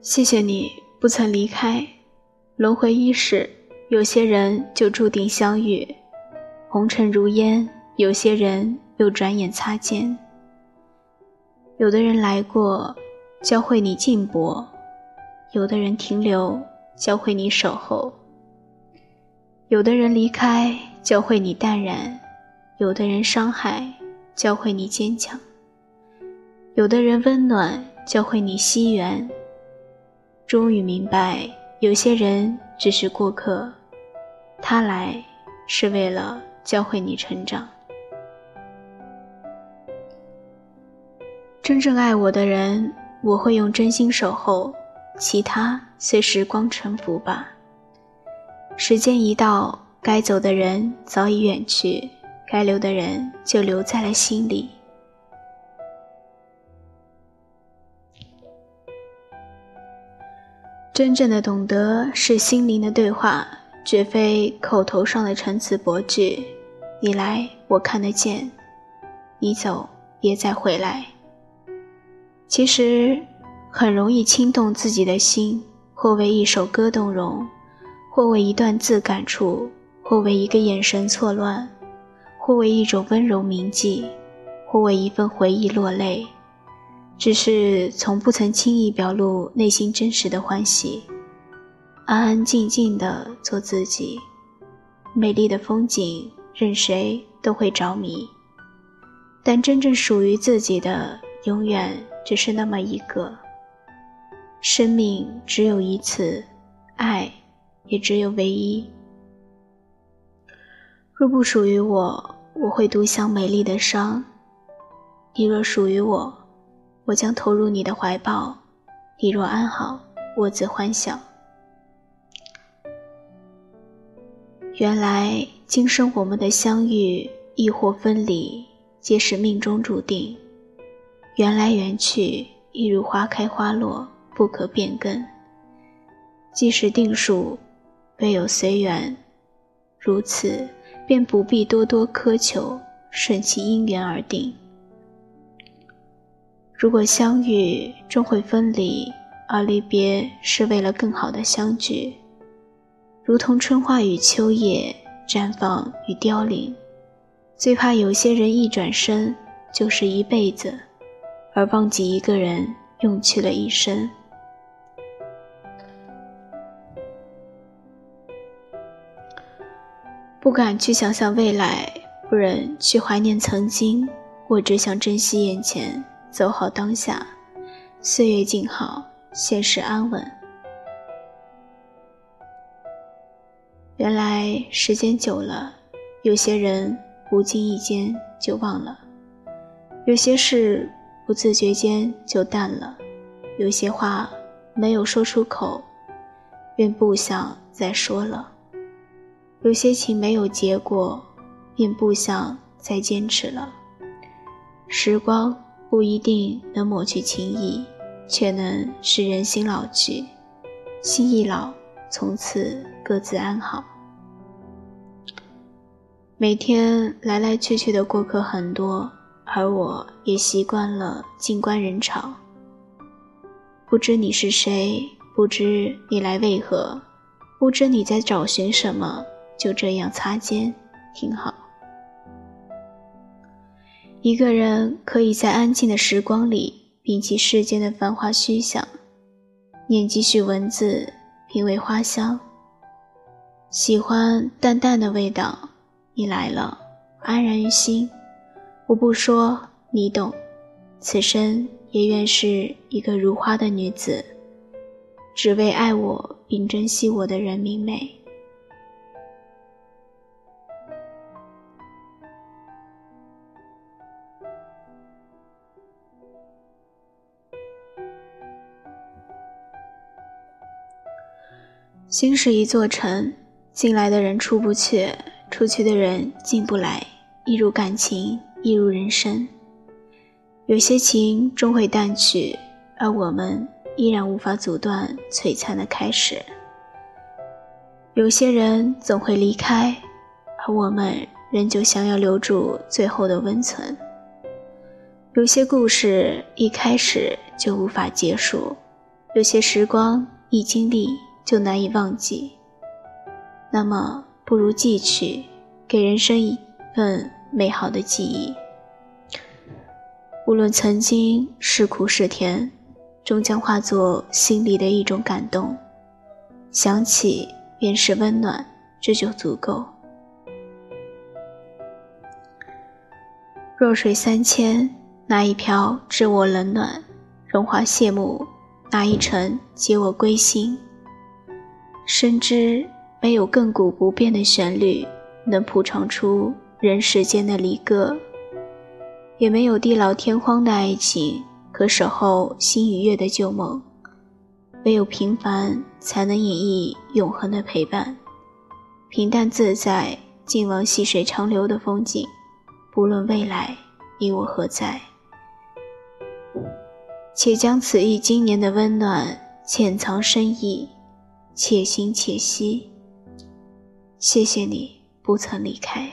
谢谢你不曾离开，轮回一世，有些人就注定相遇；红尘如烟，有些人又转眼擦肩。有的人来过，教会你静泊；有的人停留，教会你守候；有的人离开，教会你淡然；有的人伤害，教会你坚强；有的人温暖，教会你惜缘。终于明白，有些人只是过客，他来是为了教会你成长。真正爱我的人，我会用真心守候，其他随时光沉浮吧。时间一到，该走的人早已远去，该留的人就留在了心里。真正的懂得是心灵的对话，绝非口头上的陈词博句。你来，我看得见；你走，别再回来。其实很容易轻动自己的心，或为一首歌动容，或为一段字感触，或为一个眼神错乱，或为一种温柔铭记，或为一份回忆落泪。只是从不曾轻易表露内心真实的欢喜，安安静静的做自己。美丽的风景，任谁都会着迷，但真正属于自己的，永远只是那么一个。生命只有一次，爱也只有唯一。若不属于我，我会独享美丽的伤；你若属于我，我将投入你的怀抱，你若安好，我自欢笑。原来今生我们的相遇亦或分离，皆是命中注定。缘来缘去，亦如花开花落，不可变更。既是定数，唯有随缘。如此，便不必多多苛求，顺其因缘而定。如果相遇终会分离，而离别是为了更好的相聚，如同春花与秋叶，绽放与凋零。最怕有些人一转身就是一辈子，而忘记一个人用去了一生。不敢去想象未来，不忍去怀念曾经，我只想珍惜眼前。走好当下，岁月静好，现实安稳。原来时间久了，有些人不经意间就忘了，有些事不自觉间就淡了，有些话没有说出口，便不想再说了；有些情没有结果，便不想再坚持了。时光。不一定能抹去情谊，却能使人心老去。心一老，从此各自安好。每天来来去去的过客很多，而我也习惯了静观人潮。不知你是谁，不知你来为何，不知你在找寻什么，就这样擦肩，挺好。一个人可以在安静的时光里摒弃世间的繁华虚想，念几许文字，品味花香。喜欢淡淡的味道，你来了，安然于心。我不说，你懂。此生也愿是一个如花的女子，只为爱我并珍惜我的人明媚。心是一座城，进来的人出不去，出去的人进不来。一如感情，一如人生。有些情终会淡去，而我们依然无法阻断璀璨的开始。有些人总会离开，而我们仍旧想要留住最后的温存。有些故事一开始就无法结束，有些时光一经历就难以忘记。那么，不如记取，给人生一份美好的记忆。无论曾经是苦是甜，终将化作心里的一种感动。想起。便是温暖，这就足够。弱水三千，哪一瓢知我冷暖？荣华谢幕，哪一程解我归心？深知没有亘古不变的旋律能谱唱出人世间的离歌，也没有地老天荒的爱情可守候心与月的旧梦。唯有平凡，才能演绎永恒的陪伴。平淡自在，尽往细水长流的风景。不论未来你我何在，且将此意今年的温暖潜藏深意，且行且惜。谢谢你不曾离开。